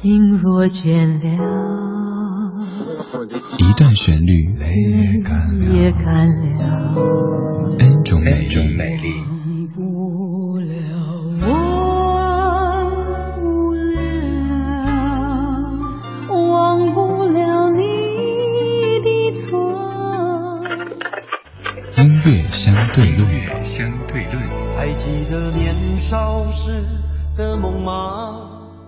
心若倦了，一段旋律，泪也干了，N 种美丽。音乐相对论，相对论。还记得年少时的梦吗？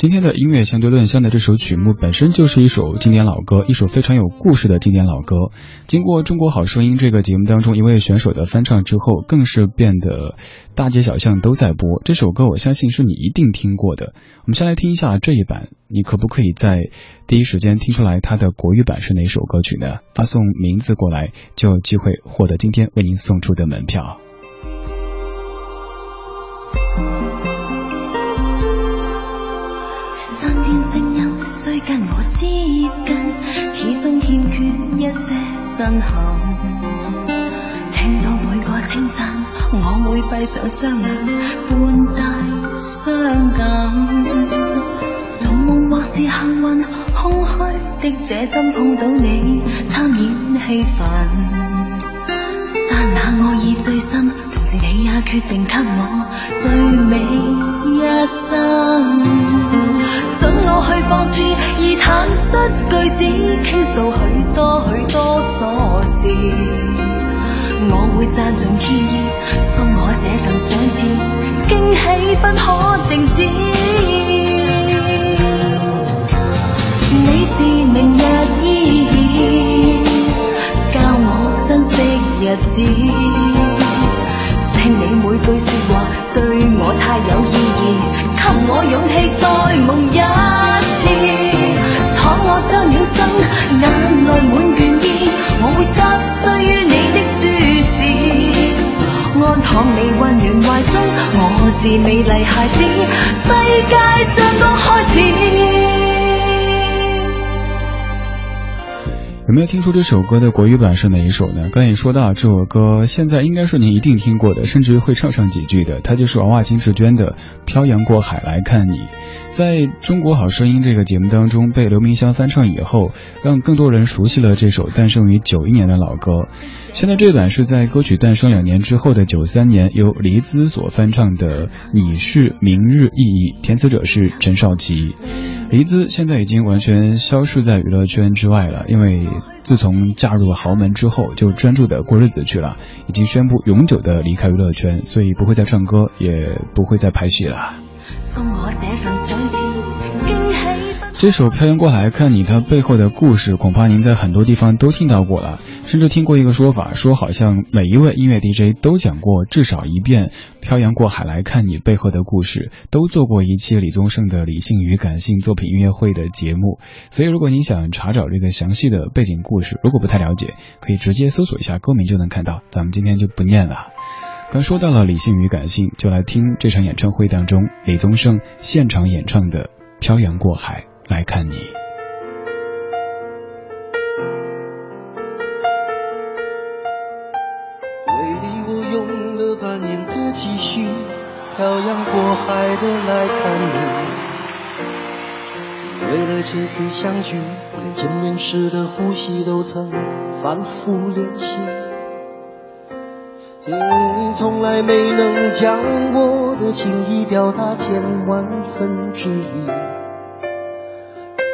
今天的音乐相对论，相的这首曲目本身就是一首经典老歌，一首非常有故事的经典老歌。经过《中国好声音》这个节目当中一位选手的翻唱之后，更是变得大街小巷都在播这首歌。我相信是你一定听过的。我们先来听一下这一版，你可不可以在第一时间听出来它的国语版是哪首歌曲呢？发送名字过来，就有机会获得今天为您送出的门票。始终欠缺一些震撼。听到每个清晨，我会闭上双眼，半带伤感。做梦或是幸运，空虚的这心碰到你，参演戏份。刹那我已醉心，同时你也决定给我最美一生。过去放肆，而坦率句子倾诉许多许多琐事。我会赞颂天意，送我这份相知，惊喜不可是美丽孩子，世界像刚开始。有没有听出这首歌的国语版是哪一首呢？刚也说到这首歌，现在应该是您一定听过的，甚至于会唱上几句的。它就是娃娃金志娟的《漂洋过海来看你》。在中国好声音这个节目当中被刘明湘翻唱以后，让更多人熟悉了这首诞生于九一年的老歌。现在这版是在歌曲诞生两年之后的九三年由黎姿所翻唱的《你是明日意义》，填词者是陈少琪。黎姿现在已经完全消失在娱乐圈之外了，因为自从嫁入了豪门之后，就专注的过日子去了，已经宣布永久的离开娱乐圈，所以不会再唱歌，也不会再拍戏了。送我这这首《漂洋过海看你》，它背后的故事，恐怕您在很多地方都听到过了，甚至听过一个说法，说好像每一位音乐 DJ 都讲过至少一遍《漂洋过海来看你》背后的故事，都做过一期李宗盛的理性与感性作品音乐会的节目。所以，如果您想查找这个详细的背景故事，如果不太了解，可以直接搜索一下歌名就能看到。咱们今天就不念了。刚说到了理性与感性，就来听这场演唱会当中李宗盛现场演唱的《漂洋过海》。来看你。为你我用了半年的积蓄，漂洋过海的来看你。为了这次相聚，连见面时的呼吸都曾反复练习。你从来没能将我的情意表达千万分之一。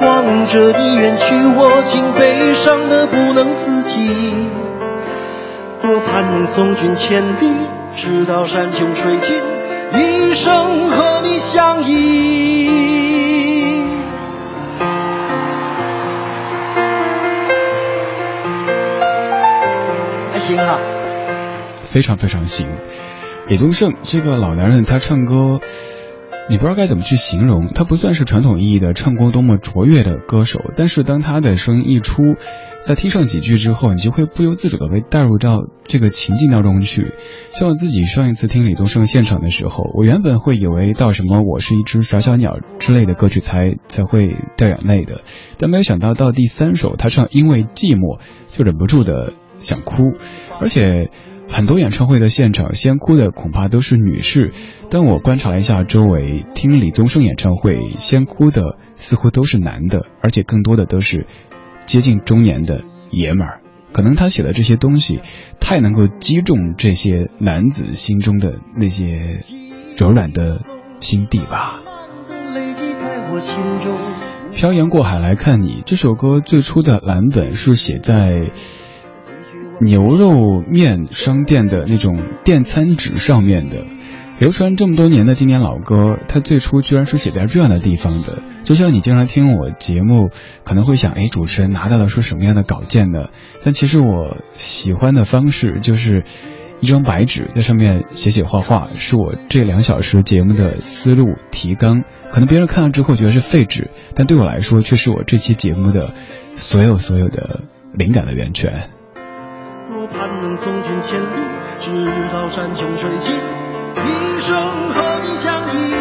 望着你远去，我竟悲伤的不能自己。多盼能送君千里，直到山穷水尽，一生和你相依。还行哈。非常非常行，李宗盛这个老男人，他唱歌。你不知道该怎么去形容，他不算是传统意义的唱功多么卓越的歌手，但是当他的声音一出，在听上几句之后，你就会不由自主的被带入到这个情境当中去。像我自己上一次听李宗盛现场的时候，我原本会以为到什么我是一只小小鸟之类的歌曲才才会掉眼泪的，但没有想到到第三首他唱因为寂寞，就忍不住的想哭，而且。很多演唱会的现场，先哭的恐怕都是女士，但我观察了一下周围，听李宗盛演唱会先哭的似乎都是男的，而且更多的都是接近中年的爷们儿。可能他写的这些东西太能够击中这些男子心中的那些柔软的心地吧。漂洋过海来看你这首歌最初的蓝本是写在。牛肉面商店的那种电餐纸上面的，流传这么多年的经典老歌，它最初居然是写在这样的地方的。就像你经常听我节目，可能会想，哎，主持人拿到的是什么样的稿件呢？但其实我喜欢的方式就是一张白纸，在上面写写画画，是我这两小时节目的思路提纲。可能别人看了之后觉得是废纸，但对我来说却是我这期节目的所有所有的灵感的源泉。盼能送君千里，直到山穷水尽，一生和你相依。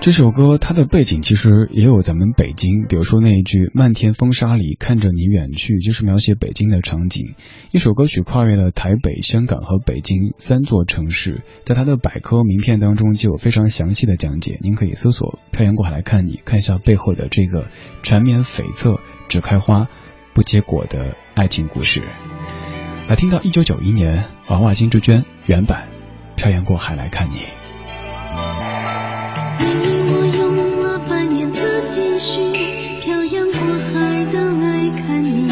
这首歌它的背景其实也有咱们北京，比如说那一句“漫天风沙里看着你远去”，就是描写北京的场景。一首歌曲跨越了台北、香港和北京三座城市，在它的百科名片当中就有非常详细的讲解，您可以搜索“漂洋过海来看你”，看一下背后的这个缠绵悱恻、只开花不结果的爱情故事。来听到一九九一年娃娃金志娟原版《漂洋过海来看你》。为我用了半年的积蓄，漂洋过海的来看你。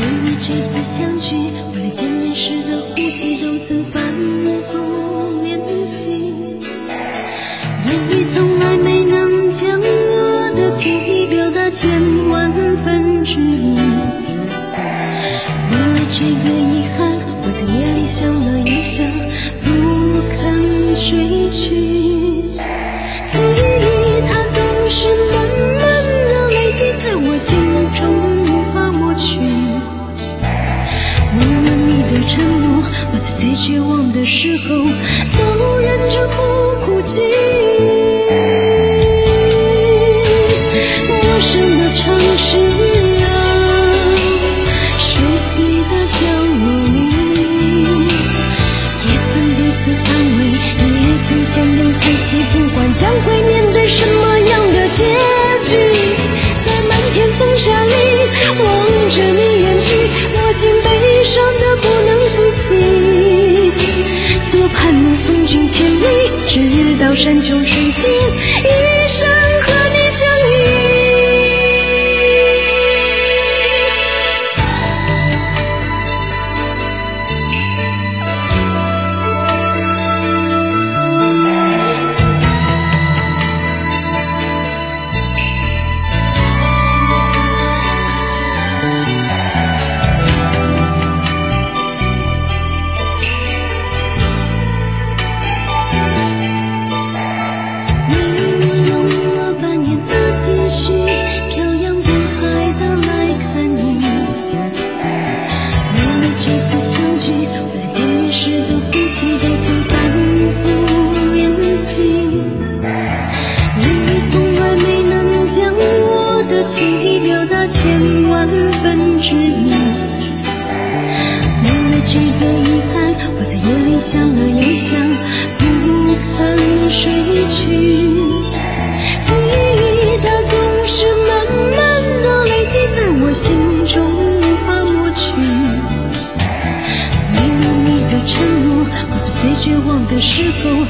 为了这次相聚，我连见面时的呼吸，都曾千万分之一。为了这个遗憾，我在夜里想了又想，不肯睡去。记忆它总是慢慢的累积在我心中，无法抹去。忘了你的承诺，我在最绝望的时候，都忍着不哭泣。陌生的城市啊熟悉的角落里也曾彼此安慰也曾相拥想了又想不肯睡去。记忆它总是慢慢的累积在我心中无法抹去。为了你的承诺我在最绝望的时候